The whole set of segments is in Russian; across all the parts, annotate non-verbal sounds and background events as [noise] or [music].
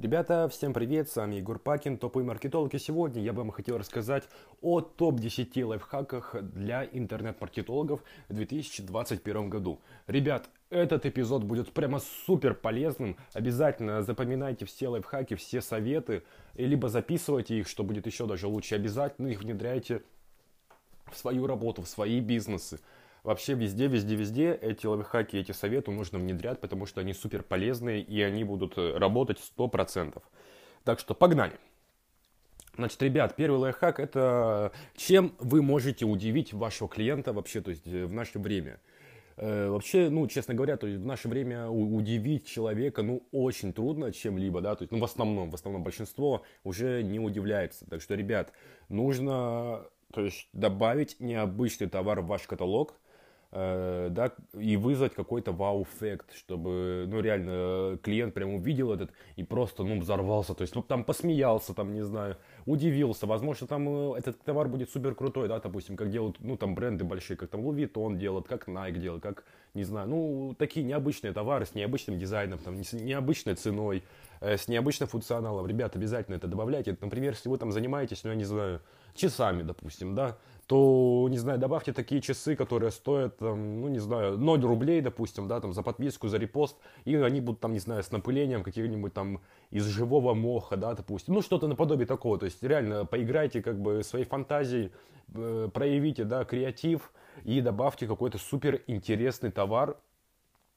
Ребята, всем привет, с вами Егор Пакин, топовый маркетолог, и сегодня я бы вам хотел рассказать о топ-10 лайфхаках для интернет-маркетологов в 2021 году. Ребят, этот эпизод будет прямо супер полезным, обязательно запоминайте все лайфхаки, все советы, либо записывайте их, что будет еще даже лучше, обязательно их внедряйте в свою работу, в свои бизнесы. Вообще везде, везде, везде эти лайфхаки, эти советы нужно внедрять, потому что они супер полезные и они будут э, работать 100%. Так что погнали! Значит, ребят, первый лайфхак это чем вы можете удивить вашего клиента вообще, то есть э, в наше время. Э, вообще, ну, честно говоря, то есть в наше время удивить человека, ну, очень трудно чем-либо, да, то есть, ну, в основном, в основном большинство уже не удивляется. Так что, ребят, нужно, то есть, добавить необычный товар в ваш каталог – Э, да, и вызвать какой-то вау-эффект, чтобы, ну, реально, клиент прям увидел этот и просто, ну, взорвался, то есть, ну, там посмеялся, там, не знаю, удивился, возможно, там э, этот товар будет супер крутой, да, допустим, как делают, ну, там, бренды большие, как там Louis Vuitton делают, как Nike делает, как, не знаю, ну, такие необычные товары с необычным дизайном, там, с необычной ценой, э, с необычным функционалом, ребят, обязательно это добавляйте, например, если вы там занимаетесь, ну, я не знаю, часами, допустим, да, то, не знаю, добавьте такие часы, которые стоят, там, ну, не знаю, 0 рублей, допустим, да, там, за подписку, за репост, и они будут, там, не знаю, с напылением каких-нибудь там из живого моха, да, допустим, ну, что-то наподобие такого, то есть, реально, поиграйте, как бы, своей фантазией, э, проявите, да, креатив, и добавьте какой-то супер интересный товар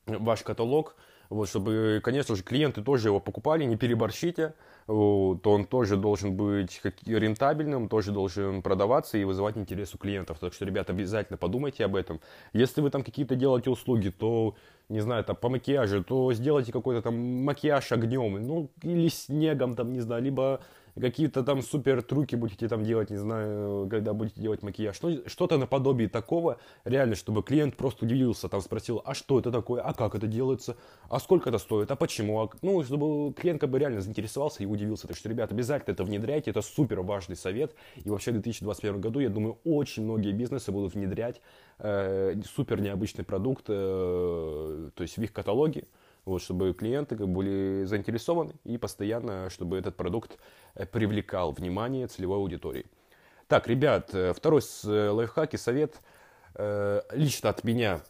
в ваш каталог, вот, чтобы, конечно же, клиенты тоже его покупали, не переборщите, то он тоже должен быть рентабельным, тоже должен продаваться и вызывать интерес у клиентов. Так что, ребята, обязательно подумайте об этом. Если вы там какие-то делаете услуги, то, не знаю, там по макияжу, то сделайте какой-то там макияж огнем, ну, или снегом, там, не знаю, либо какие-то там супер трюки будете там делать, не знаю, когда будете делать макияж. Ну, что-то наподобие такого, реально, чтобы клиент просто удивился, там спросил, а что это такое, а как это делается, а сколько это стоит, а почему, а... ну, чтобы клиент как бы реально заинтересовался и удивился. Так что, ребят, обязательно это внедряйте, это супер важный совет. И вообще в 2021 году, я думаю, очень многие бизнесы будут внедрять э, супер необычный продукт, э, то есть в их каталоге, вот, чтобы клиенты как, были заинтересованы и постоянно, чтобы этот продукт привлекал внимание целевой аудитории. Так, ребят, э, второй э, лайфхак и совет лично от меня.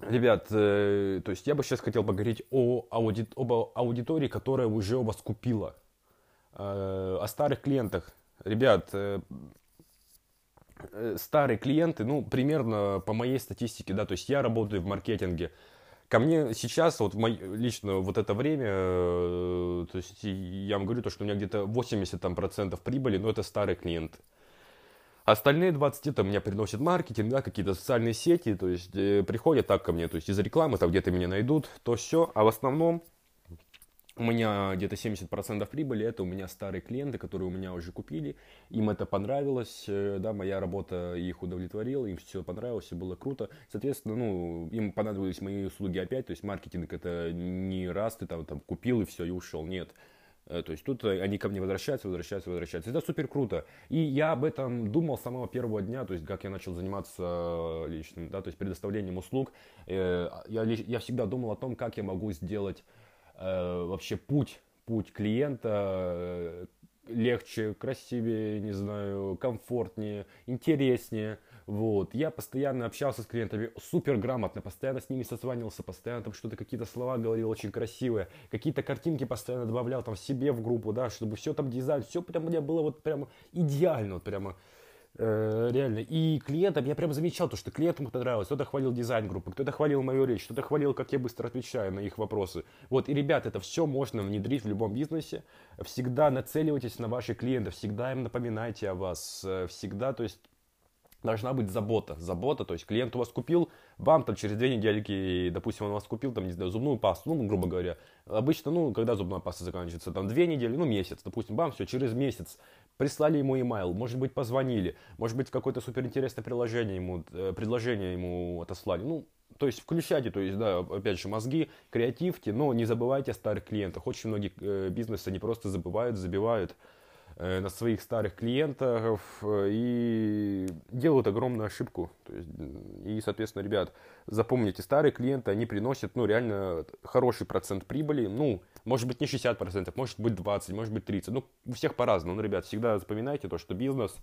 Ребят, то есть я бы сейчас хотел поговорить о ауди, об аудитории, которая уже у вас купила, о старых клиентах. Ребят, старые клиенты, ну, примерно по моей статистике, да, то есть я работаю в маркетинге, Ко мне сейчас, вот мой, лично вот это время, э, то есть я вам говорю, то, что у меня где-то 80 там, процентов прибыли, но это старые клиенты. Остальные 20 это меня приносит маркетинг, да, какие-то социальные сети, то есть э, приходят так ко мне, то есть из рекламы, там где-то меня найдут, то все. А в основном у меня где-то 70% прибыли, это у меня старые клиенты, которые у меня уже купили, им это понравилось, э, да, моя работа их удовлетворила, им все понравилось, все было круто. Соответственно, ну, им понадобились мои услуги опять, то есть маркетинг это не раз ты там, там купил и все, и ушел, нет. Э, то есть тут они ко мне возвращаются, возвращаются, возвращаются. Это супер круто. И я об этом думал с самого первого дня, то есть как я начал заниматься личным, да, то есть предоставлением услуг. Э, я, я всегда думал о том, как я могу сделать вообще путь, путь клиента э, легче, красивее, не знаю, комфортнее, интереснее. Вот. Я постоянно общался с клиентами супер грамотно, постоянно с ними созванивался, постоянно там что-то, какие-то слова говорил очень красивые, какие-то картинки постоянно добавлял там себе в группу, да, чтобы все там дизайн, все прям у меня было вот прямо идеально, вот прямо Э, реально. И клиентам, я прям замечал то, что клиентам это нравилось. Кто-то хвалил дизайн группы, кто-то хвалил мою речь, кто-то хвалил, как я быстро отвечаю на их вопросы. Вот, и, ребят, это все можно внедрить в любом бизнесе. Всегда нацеливайтесь на ваших клиентов, всегда им напоминайте о вас, э, всегда, то есть, должна быть забота. Забота, то есть клиент у вас купил, вам там через две недельки, допустим, он у вас купил там, не знаю, зубную пасту, ну, грубо говоря. Обычно, ну, когда зубная паста заканчивается, там две недели, ну, месяц, допустим, вам все, через месяц прислали ему email, может быть, позвонили, может быть, какое-то суперинтересное приложение ему, э, предложение ему отослали. Ну, то есть включайте, то есть, да, опять же, мозги, креативьте, но не забывайте о старых клиентах. Очень многие э, бизнесы не просто забывают, забивают на своих старых клиентов э, и делают огромную ошибку. То есть, и, соответственно, ребят, запомните, старые клиенты, они приносят, ну, реально хороший процент прибыли, ну, может быть, не 60%, может быть, 20%, может быть, 30%, ну, у всех по-разному, но, ребят, всегда запоминайте то, что бизнес,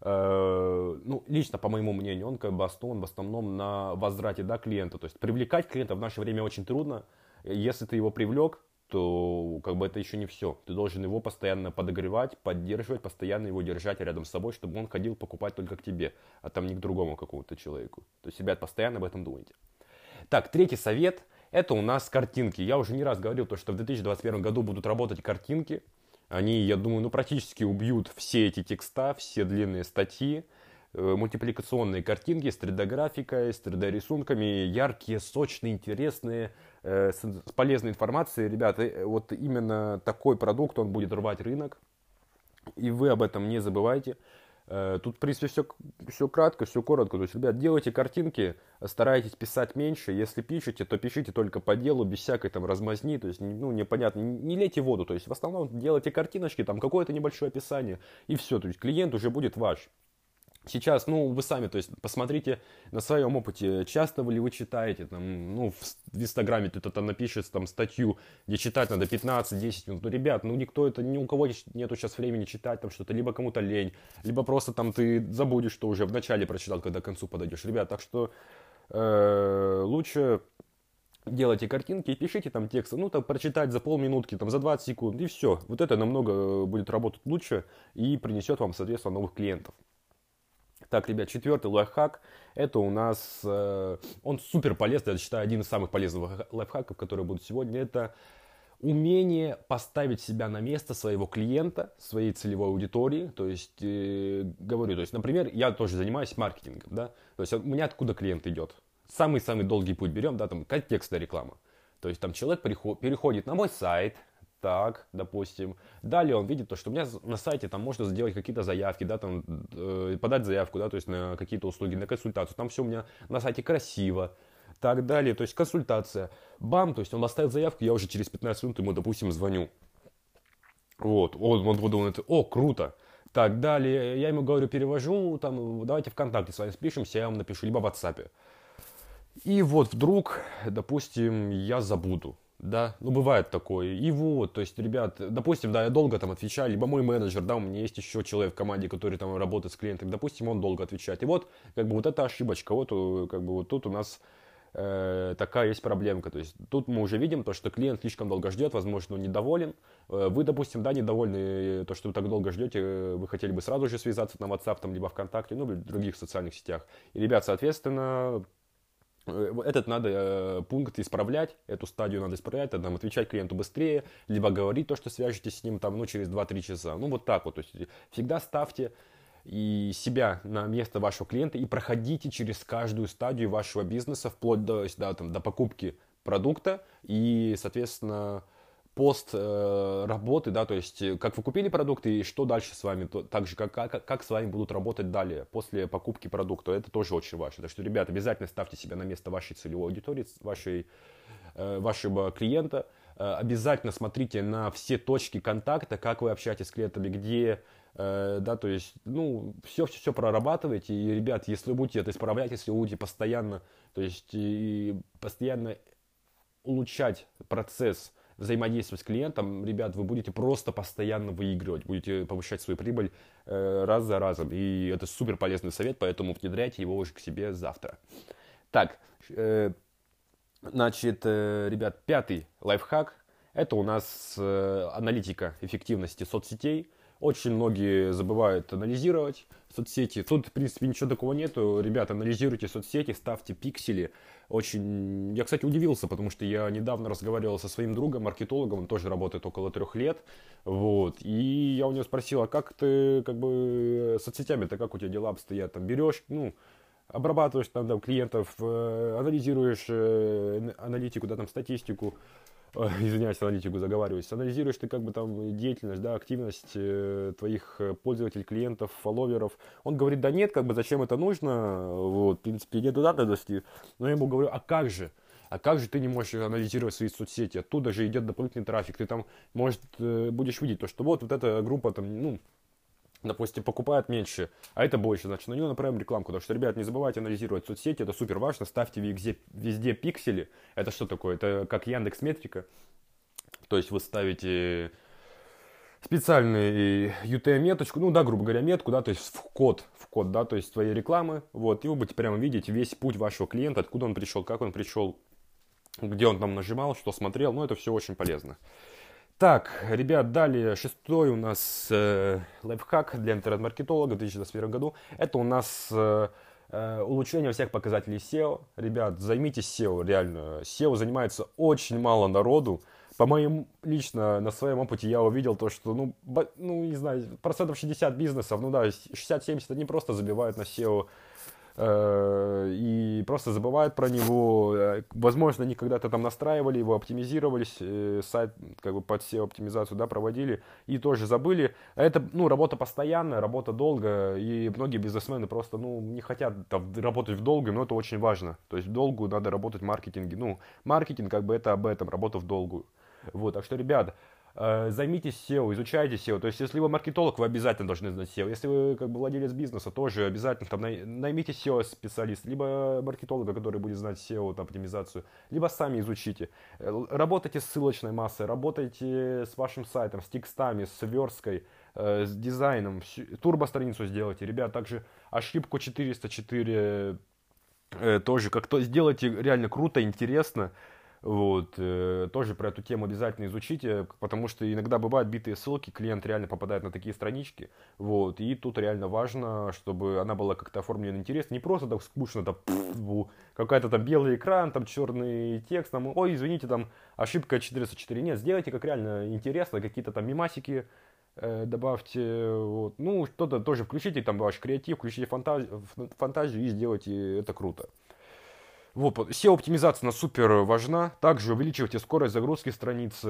э, ну, лично, по моему мнению, он как бы основан в основном на возврате, да, клиента, то есть привлекать клиента в наше время очень трудно, если ты его привлек, то как бы это еще не все. Ты должен его постоянно подогревать, поддерживать, постоянно его держать рядом с собой, чтобы он ходил покупать только к тебе, а там не к другому какому-то человеку. То есть, ребят, постоянно об этом думайте. Так, третий совет – это у нас картинки. Я уже не раз говорил, то, что в 2021 году будут работать картинки. Они, я думаю, ну практически убьют все эти текста, все длинные статьи. Э, мультипликационные картинки с 3D-графикой, с 3D-рисунками, яркие, сочные, интересные, э, с полезной информацией. Ребята, э, вот именно такой продукт, он будет рвать рынок, и вы об этом не забывайте. Тут, в принципе, все, все кратко, все коротко. То есть, ребят, делайте картинки, старайтесь писать меньше. Если пишете, то пишите только по делу, без всякой там размазни. То есть, ну, непонятно, не лейте воду. То есть, в основном делайте картиночки, там какое-то небольшое описание, и все. То есть, клиент уже будет ваш. Сейчас, ну, вы сами, то есть, посмотрите на своем опыте, часто ли вы читаете, там, ну, в, Инстаграме кто-то там напишет там статью, где читать надо 15-10 минут. Ну, ребят, ну, никто это, ни у кого нету сейчас времени читать там что-то, либо кому-то лень, либо просто там ты забудешь, что уже в начале прочитал, когда к концу подойдешь. Ребят, так что э, лучше делайте картинки и пишите там тексты, ну, там, прочитать за полминутки, там, за 20 секунд, и все. Вот это намного будет работать лучше и принесет вам, соответственно, новых клиентов. Так, ребят, четвертый лайфхак. Это у нас, э, он супер полезный, я считаю, один из самых полезных лайфхаков, которые будут сегодня. Это умение поставить себя на место своего клиента, своей целевой аудитории. То есть, э, говорю, то есть, например, я тоже занимаюсь маркетингом, да. То есть, у меня откуда клиент идет? Самый-самый долгий путь берем, да, там, контекстная реклама. То есть, там человек переходит на мой сайт, так, допустим. Далее он видит то, что у меня на сайте там можно сделать какие-то заявки, да, там э, подать заявку, да, то есть на какие-то услуги, на консультацию. Там все у меня на сайте красиво. Так далее, то есть консультация. Бам, то есть он оставил заявку, я уже через 15 минут ему, допустим, звоню. Вот, он, он думает, о, круто. Так, далее, я ему говорю, перевожу, там, давайте ВКонтакте с вами спишемся, я вам напишу, либо в WhatsApp. И вот вдруг, допустим, я забуду да, ну бывает такое. И вот, то есть, ребят, допустим, да, я долго там отвечаю, либо мой менеджер, да, у меня есть еще человек в команде, который там работает с клиентами, допустим, он долго отвечает. И вот, как бы вот эта ошибочка, вот, э, как бы вот тут у нас э, такая есть проблемка. То есть тут мы уже видим то, что клиент слишком долго ждет, возможно, он недоволен. Э, вы, допустим, да, недовольны, э, то, что вы так долго ждете, вы хотели бы сразу же связаться на WhatsApp, там, либо ВКонтакте, ну, в других социальных сетях. И, ребят, соответственно, этот надо э, пункт исправлять, эту стадию надо исправлять, тогда нам отвечать клиенту быстрее, либо говорить то, что свяжетесь с ним там, ну, через 2-3 часа. Ну, вот так вот. То есть всегда ставьте и себя на место вашего клиента и проходите через каждую стадию вашего бизнеса, вплоть до, да, там, до покупки продукта и, соответственно, пост э, работы, да, то есть э, как вы купили продукты и что дальше с вами, то, так же как, как, как с вами будут работать далее после покупки продукта, это тоже очень важно. Так что, ребят, обязательно ставьте себя на место вашей целевой аудитории, вашей, э, вашего клиента, обязательно смотрите на все точки контакта, как вы общаетесь с клиентами, где, да, то есть, ну, все, все, все прорабатывайте, и, ребят, если вы будете это исправлять, если вы будете постоянно, то есть, и постоянно улучшать процесс взаимодействовать с клиентом, ребят, вы будете просто постоянно выигрывать, будете повышать свою прибыль э, раз за разом. И это супер полезный совет, поэтому внедряйте его уже к себе завтра. Так, э, значит, э, ребят, пятый лайфхак – это у нас э, аналитика эффективности соцсетей – очень многие забывают анализировать соцсети. Тут, в принципе, ничего такого нету. Ребята, анализируйте соцсети, ставьте пиксели. Очень... Я, кстати, удивился, потому что я недавно разговаривал со своим другом, маркетологом, он тоже работает около трех лет. Вот. И я у него спросил, а как ты, как бы, соцсетями-то, как у тебя дела обстоят? Там берешь, ну, обрабатываешь там, там клиентов, э, анализируешь э, аналитику, да, там, статистику, [laughs] извиняюсь, аналитику заговариваюсь, анализируешь ты как бы там деятельность, да, активность э, твоих э, пользователей, клиентов, фолловеров. Он говорит, да нет, как бы зачем это нужно, вот, в принципе, нету надобности. Но я ему говорю, а как же? А как же ты не можешь анализировать свои соцсети? Оттуда же идет дополнительный трафик. Ты там, может, э, будешь видеть то, что вот, вот эта группа там, ну, допустим, покупает меньше, а это больше, значит, на нее направим рекламку. Потому что, ребят, не забывайте анализировать соцсети, это супер важно. Ставьте везде, везде пиксели. Это что такое? Это как Яндекс Метрика. То есть вы ставите специальную UTM-меточку, ну да, грубо говоря, метку, да, то есть в код, в код, да, то есть твоей рекламы, вот, и вы будете прямо видеть весь путь вашего клиента, откуда он пришел, как он пришел, где он там нажимал, что смотрел, ну это все очень полезно. Так, ребят, далее шестой у нас э, лайфхак для интернет-маркетолога в 2021 году. Это у нас э, э, улучшение всех показателей SEO. Ребят, займитесь SEO, реально. SEO занимается очень мало народу по моим лично на своем опыте я увидел то, что, ну, ну не знаю, процентов 60 бизнесов, ну да, 60-70 они просто забивают на SEO и просто забывают про него. Э, возможно, они когда-то там настраивали его, оптимизировались, э, сайт как бы под SEO оптимизацию, да, проводили и тоже забыли. Это, ну, работа постоянная, работа долго, и многие бизнесмены просто, ну, не хотят там, работать в долгую, но это очень важно. То есть в долгую надо работать в маркетинге. Ну, маркетинг как бы это об этом, работа в долгую. Вот, так что, ребят, э, займитесь SEO, изучайте SEO. То есть, если вы маркетолог, вы обязательно должны знать SEO. Если вы как бы владелец бизнеса, тоже обязательно там наймите SEO-специалиста, либо маркетолога, который будет знать SEO, там, оптимизацию, либо сами изучите. Э, работайте с ссылочной массой, работайте с вашим сайтом, с текстами, с версткой, э, с дизайном, турбо-страницу сделайте. Ребят, также ошибку 404 тоже как-то сделайте реально круто, интересно. Вот, э, тоже про эту тему обязательно изучите, потому что иногда бывают битые ссылки, клиент реально попадает на такие странички, вот, и тут реально важно, чтобы она была как-то оформлена интересно, не просто так скучно, там, какая-то там белый экран, там черный текст, там, ой, извините, там ошибка 404, нет, сделайте как реально интересно, какие-то там мимасики, э, добавьте, вот, ну, что-то тоже включите, там, ваш креатив, включите фантазию, фантазию и сделайте это круто. Вот, SEO-оптимизация на супер важна. Также увеличивайте скорость загрузки страниц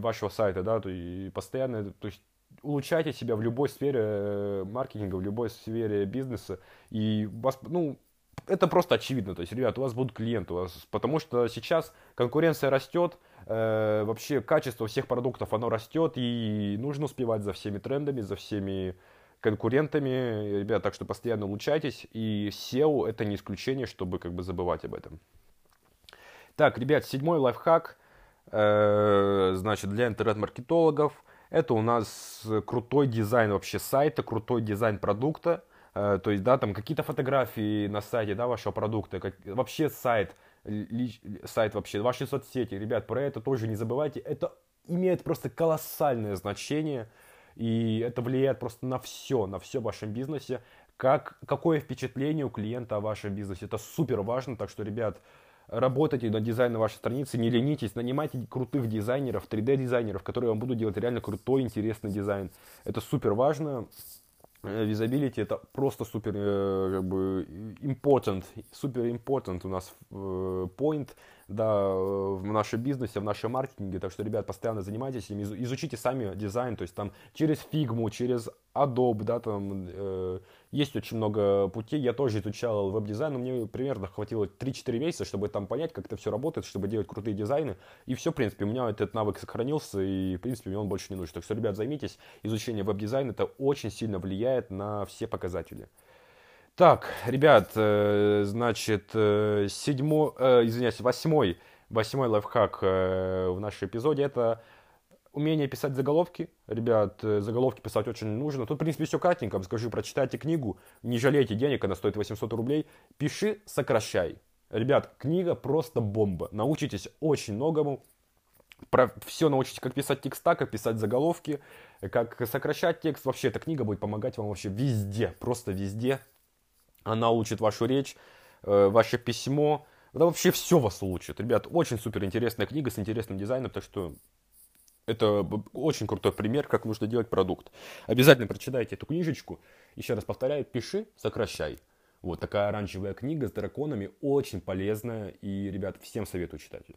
вашего сайта, да, то и постоянно, то есть улучшайте себя в любой сфере э, маркетинга, в любой сфере бизнеса, и вас, ну, это просто очевидно, то есть, ребят, у вас будут клиенты, у вас, потому что сейчас конкуренция растет, э, вообще качество всех продуктов, оно растет, и нужно успевать за всеми трендами, за всеми конкурентами, ребят, так что постоянно улучшайтесь, и SEO это не исключение, чтобы как бы забывать об этом. Так, ребят, седьмой лайфхак, э, значит, для интернет-маркетологов, это у нас крутой дизайн вообще сайта, крутой дизайн продукта, э, то есть, да, там какие-то фотографии на сайте, да, вашего продукта, как, вообще сайт, лич, сайт вообще, ваши соцсети, ребят, про это тоже не забывайте, это имеет просто колоссальное значение, и это влияет просто на все, на все в вашем бизнесе. Как, какое впечатление у клиента о вашем бизнесе. Это супер важно, так что, ребят, работайте над дизайном вашей страницы, не ленитесь, нанимайте крутых дизайнеров, 3D-дизайнеров, которые вам будут делать реально крутой, интересный дизайн. Это супер важно. Visibility это просто супер э, как бы important, супер important у нас э, point да, в нашем бизнесе, в нашем маркетинге. Так что, ребят, постоянно занимайтесь им, изучите сами дизайн, то есть там через Figma, через Adobe, да, там э, есть очень много путей. Я тоже изучал веб-дизайн, но мне примерно хватило 3-4 месяца, чтобы там понять, как это все работает, чтобы делать крутые дизайны. И все, в принципе, у меня этот навык сохранился, и, в принципе, мне он больше не нужен. Так что, ребят, займитесь изучением веб-дизайна, это очень сильно влияет на все показатели. Так, ребят, э, значит, э, седьмой, э, извиняюсь, восьмой, восьмой лайфхак в нашем эпизоде это умение писать заголовки. Ребят, заголовки писать очень нужно. Тут, в принципе, все кратенько. Скажу, прочитайте книгу. Не жалейте денег, она стоит 800 рублей. Пиши, сокращай. Ребят, книга просто бомба. Научитесь очень многому. Про все научитесь, как писать текста, как писать заголовки, как сокращать текст. Вообще, эта книга будет помогать вам вообще везде, просто везде она улучшит вашу речь, э, ваше письмо. Да вообще все вас улучшит. Ребят, очень супер интересная книга с интересным дизайном, так что это очень крутой пример, как нужно делать продукт. Обязательно прочитайте эту книжечку. Еще раз повторяю, пиши, сокращай. Вот такая оранжевая книга с драконами, очень полезная. И, ребят, всем советую читать ее.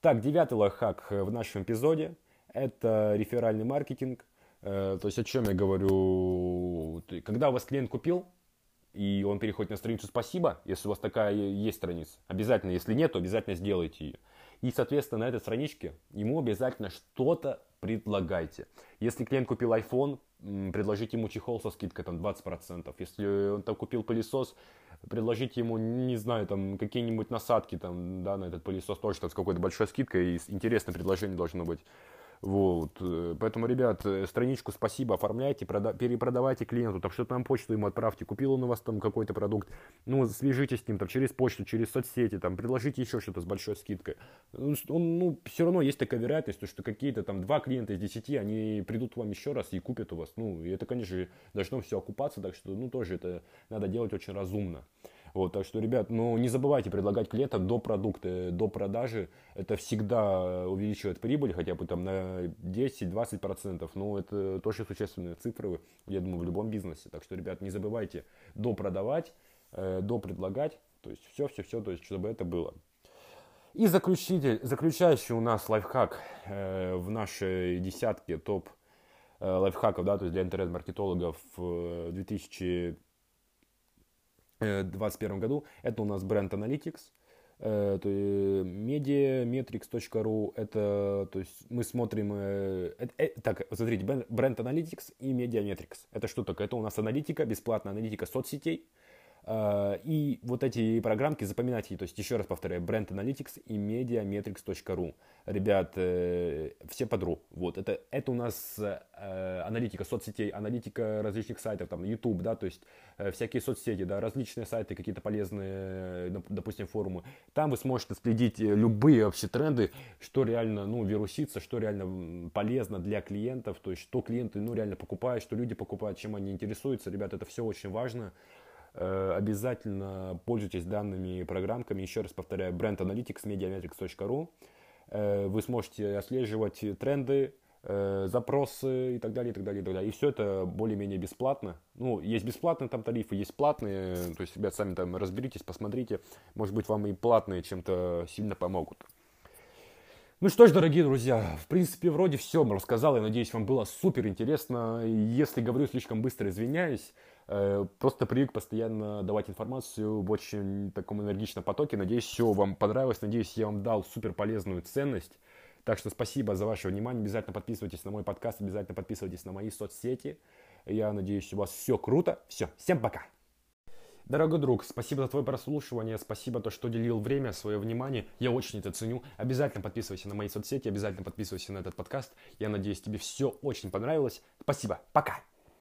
Так, девятый лайфхак в нашем эпизоде – это реферальный маркетинг. Э, то есть о чем я говорю? Когда у вас клиент купил, и он переходит на страницу «Спасибо», если у вас такая есть страница. Обязательно, если нет, то обязательно сделайте ее. И, соответственно, на этой страничке ему обязательно что-то предлагайте. Если клиент купил iPhone, предложите ему чехол со скидкой там 20%. Если он там купил пылесос, предложите ему, не знаю, там какие-нибудь насадки там, да, на этот пылесос тоже там, с какой-то большой скидкой. И интересное предложение должно быть. Вот. Поэтому, ребят, э, страничку спасибо оформляйте, прода- перепродавайте клиенту, там что-то на почту ему отправьте. Купил он у вас там какой-то продукт, ну, свяжитесь с ним там через почту, через соцсети, там, предложите еще что-то с большой скидкой. Он, ну, все равно есть такая вероятность, что какие-то там два клиента из десяти, они придут к вам еще раз и купят у вас. Ну, и это, конечно, должно все окупаться, так что, ну, тоже это надо делать очень разумно. Вот, так что, ребят, ну не забывайте предлагать клиентам до продукта, до продажи. Это всегда увеличивает прибыль, хотя бы там на 10-20%. Ну, это тоже существенные цифры, я думаю, в любом бизнесе. Так что, ребят, не забывайте до продавать, э, до предлагать. То есть все-все-все, то есть чтобы это было. И заключитель, заключающий у нас лайфхак э, в нашей десятке топ э, лайфхаков, да, то есть для интернет-маркетологов в 2000 2021 году. Это у нас бренд Analytics. Э, mediametrics.ru это то есть мы смотрим э, э, э, так смотрите бренд Analytics и Mediametrics это что такое это у нас аналитика бесплатная аналитика соцсетей и вот эти программки запоминайте, то есть еще раз повторяю, Brand Analytics и mediametrics.ru. Ребят, э, все подру. Вот, это, это у нас э, аналитика соцсетей, аналитика различных сайтов, там, YouTube, да, то есть э, всякие соцсети, да, различные сайты, какие-то полезные, допустим, форумы. Там вы сможете следить любые вообще тренды, что реально, ну, вирусится, что реально полезно для клиентов, то есть что клиенты, ну, реально покупают, что люди покупают, чем они интересуются. Ребят, это все очень важно. Э, обязательно пользуйтесь данными программками. Еще раз повторяю, бренд Analytics, mediametrics.ru. Э, вы сможете отслеживать тренды, э, запросы и так далее, и так далее, и так далее. И все это более-менее бесплатно. Ну, есть бесплатные там тарифы, есть платные. То есть, ребят, сами там разберитесь, посмотрите. Может быть, вам и платные чем-то сильно помогут. Ну что ж, дорогие друзья, в принципе, вроде все рассказал. Я надеюсь, вам было супер интересно. Если говорю слишком быстро, извиняюсь. Э, просто привык постоянно давать информацию в очень таком энергичном потоке. Надеюсь, все вам понравилось. Надеюсь, я вам дал супер полезную ценность. Так что спасибо за ваше внимание. Обязательно подписывайтесь на мой подкаст, обязательно подписывайтесь на мои соцсети. Я надеюсь, у вас все круто. Все, всем пока! Дорогой друг, спасибо за твое прослушивание, спасибо то, что уделил время, свое внимание. Я очень это ценю. Обязательно подписывайся на мои соцсети, обязательно подписывайся на этот подкаст. Я надеюсь, тебе все очень понравилось. Спасибо. Пока.